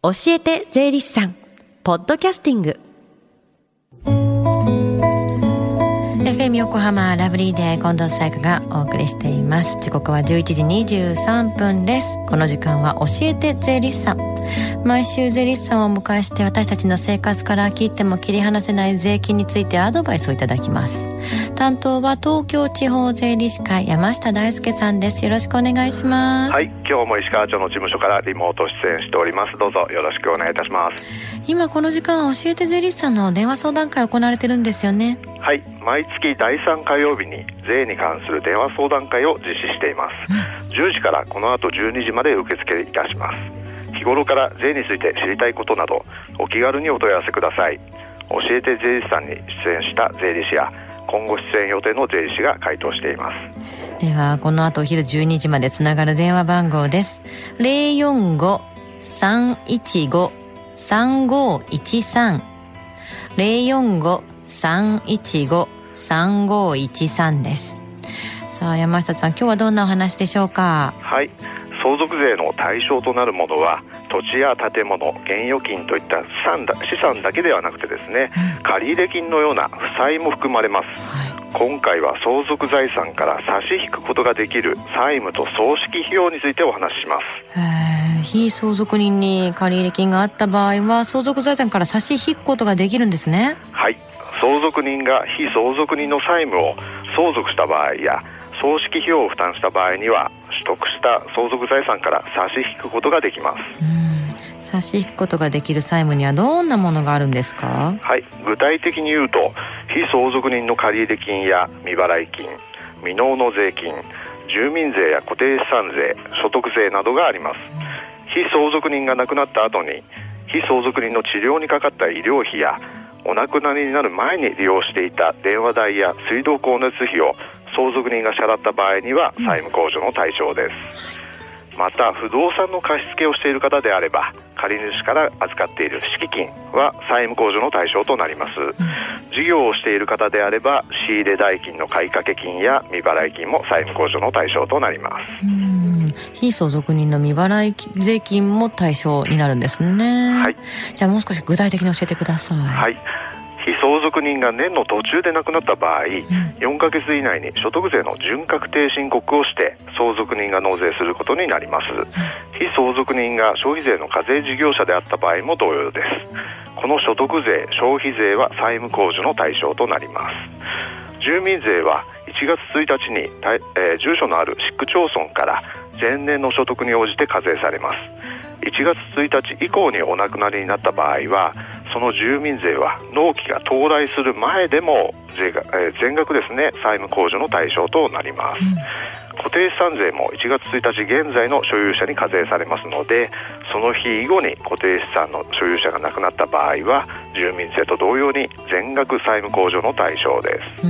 教えて税理士さん。ポッドキャスティング。FM 横浜ラブリーで近藤沙耶香がお送りしています。時刻は11時23分です。この時間は教えて税理士さん。毎週税理士さんをお迎えして私たちの生活から切っても切り離せない税金についてアドバイスをいただきます。担当は東京地方税理士会山下大輔さんです。よろしくお願いします。はい今日も石川町の事務所からリモート出演しております。どうぞよろしくお願いいたします。今この時間は教えて税理士さんの電話相談会行われてるんですよね。はい毎月第3火曜日に税に関する電話相談会を実施しています、うん、10時からこの後12時まで受付いたします。日頃から税について知りたいことなどお気軽にお問い合わせください。教えて税理士さんに出演した税理士や今後出演予定の税理士が回答しています。ではこの後お昼12時までつながる電話番号です。045-315-3513 045-315-3513です。さあ山下さん今日はどんなお話でしょうか？はい。相続税の対象となるものは土地や建物現預金といった資産だ資産だけではなくてですね、うん、借入金のような負債も含まれます、はい、今回は相続財産から差し引くことができる債務と葬式費用についてお話しします。非相続人に借入金があった場合は相続財産から差し引くことができるんですね。はい。相続人が非相続人の債務を相続した場合や葬式費用を負担した場合には取得した相続財産から差し引くことができます差し引くことができる債務にはどんなものがあるんですか？はい。具体的に言うと非相続人の借入金や未払い金未納の税金住民税や固定資産税所得税などがあります。非相続人が亡くなった後に非相続人の治療にかかった医療費やお亡くなりになる前に利用していた電話代や水道光熱費を相続人が支払った場合には債務控除の対象です、また不動産の貸付をしている方であれば借り主から預かっている敷金は債務控除の対象となります、事業をしている方であれば仕入れ代金の買掛金や未払い金も債務控除の対象となります。非相続人の未払い税金も対象になるんですね。はい。じゃあもう少し具体的に教えてください。はい。非相続人が年の途中で亡くなった場合、うん、4ヶ月以内に所得税の準確定申告をして相続人が納税することになります、うん、非相続人が消費税の課税事業者であった場合も同様です。この所得税消費税は債務控除の対象となります。住民税は1月1日に、えー、住所のある市区町村から前年の所得に応じて課税されます。1月1日以降にお亡くなりになった場合はその住民税は納期が到来する前でも税が、えー、全額ですね債務控除の対象となります、うん、固定資産税も1月1日現在の所有者に課税されますのでその日以後に固定資産の所有者が亡くなった場合は住民税と同様に全額債務控除の対象です。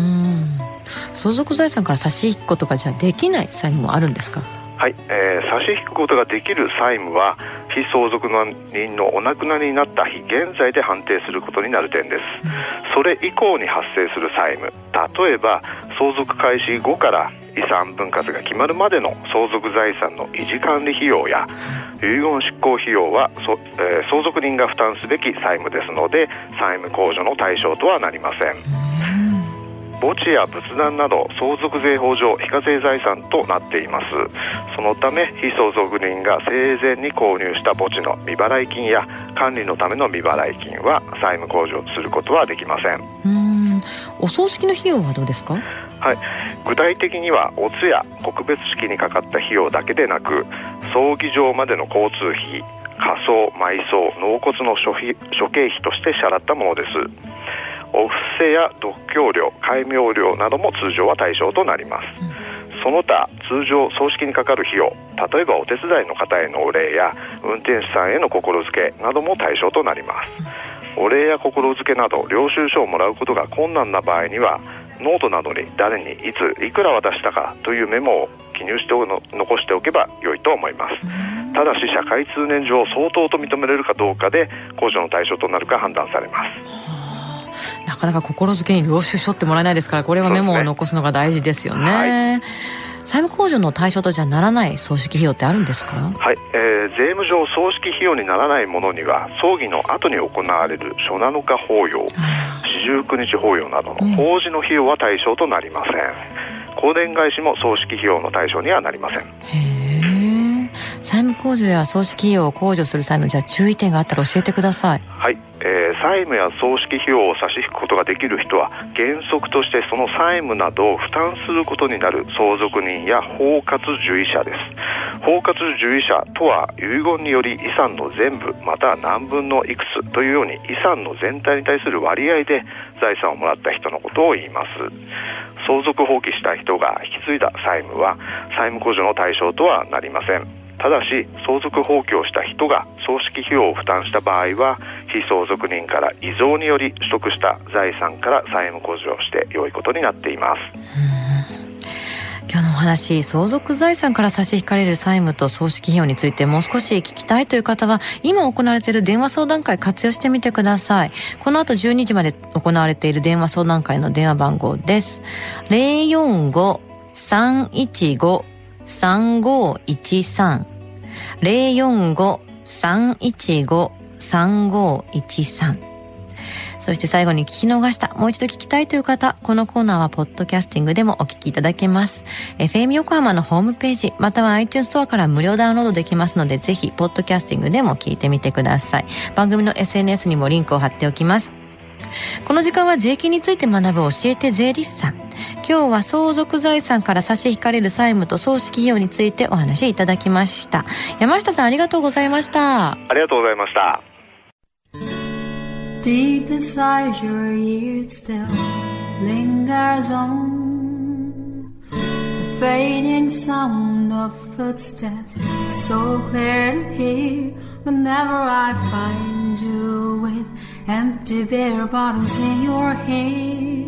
相続財産から差し引くことがじゃあできない債務もあるんですか？はい、えー、差し引くことができる債務は非相続人のお亡くなりになった日現在で判定することになる点です。それ以降に発生する債務。例えば相続開始後から遺産分割が決まるまでの相続財産の維持管理費用や遺言執行費用は、えー、相続人が負担すべき債務ですので債務控除の対象とはなりません墓地や仏壇など相続税法上非課税財産となっています。そのため非相続人が生前に購入した墓地の未払い金や管理のための未払い金は債務控除することはできません。うんお葬式の費用はどうですかはい具体的にはお通夜告別式にかかった費用だけでなく葬儀場までの交通費火葬埋葬納骨の諸諸経費として支払ったものです。お布施や独協料戒名料なども通常は対象となります、うん、その他通常葬式にかかる費用例えばお手伝いの方へのお礼や運転手さんへの心付けなども対象となります、うん、お礼や心付けなど領収書をもらうことが困難な場合にはノートなどに誰にいついくら渡したかというメモを記入しての残しておけば良いと思います、うん、ただし社会通念上相当と認められるかどうかで控除の対象となるか判断されます。なかなか心づけに領収書ってもらえないですからこれはメモを残すのが大事ですよね。債務控除の対象とじゃならない葬式費用ってあるんですか？はい、えー、税務上葬式費用にならないものには葬儀の後に行われる初七日法要四十九日法要などの法事の費用は対象となりません、香典返しも葬式費用の対象にはなりません。へえ債務控除や葬式費用を控除する際のじゃあ注意点があったら教えてください。はい。えー、債務や葬式費用を差し引くことができる人は原則としてその債務などを負担することになる相続人や包括受益者です。包括受益者とは遺言により遺産の全部または何分のいくつというように遺産の全体に対する割合で財産をもらった人のことを言います。相続放棄した人が引き継いだ債務は債務控除の対象とはなりません。ただし相続放棄をした人が葬式費用を負担した場合は非相続人から遺贈により取得した財産から債務控除をして良いことになっています。今日のお話相続財産から差し引かれる債務と葬式費用についてもう少し聞きたいという方は今行われている電話相談会活用してみてください。この後12時まで行われている電話相談会の電話番号です。045-315そして最後に聞き逃した、もう一度聞きたいという方、このコーナーはポッドキャスティングでもお聞きいただけます。FM 横浜のホームページ、または iTunes ストアから無料ダウンロードできますので、ぜひ、ポッドキャスティングでも聞いてみてください。番組の SNS にもリンクを貼っておきます。この時間は税金について学ぶ教えて税理士さん。今日は相続財産から差し引かれる債務と葬式費用についてお話いただきました。山下さんありがとうございました。ありがとうございました。Deep inside your ears still lingers on the fading sound of footsteps, so clear to hear whenever I find you with empty beer bottles in your hand.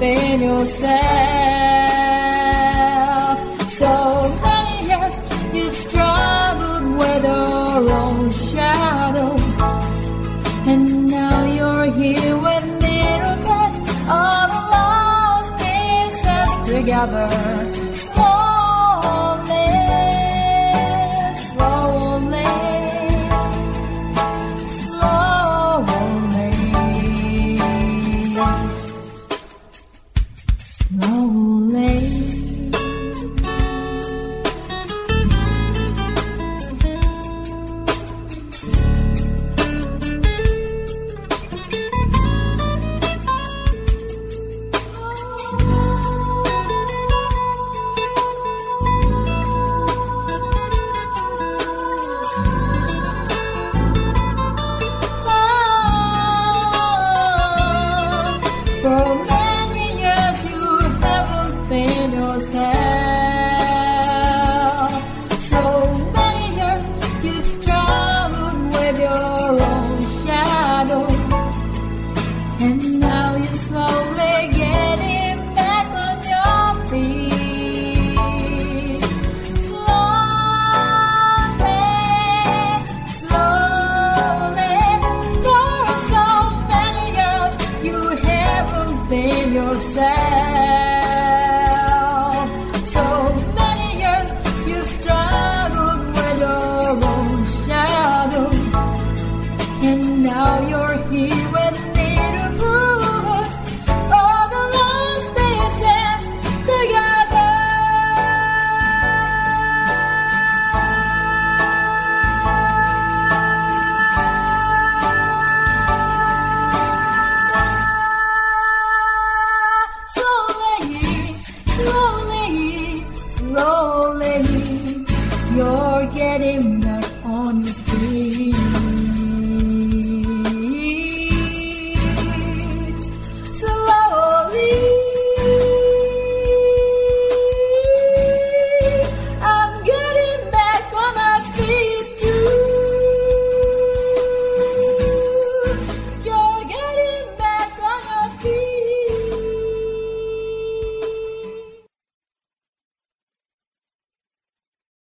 Haven't yourself. So many years you've struggled with your own shadow. And now you're here with me to all the lost pieces together.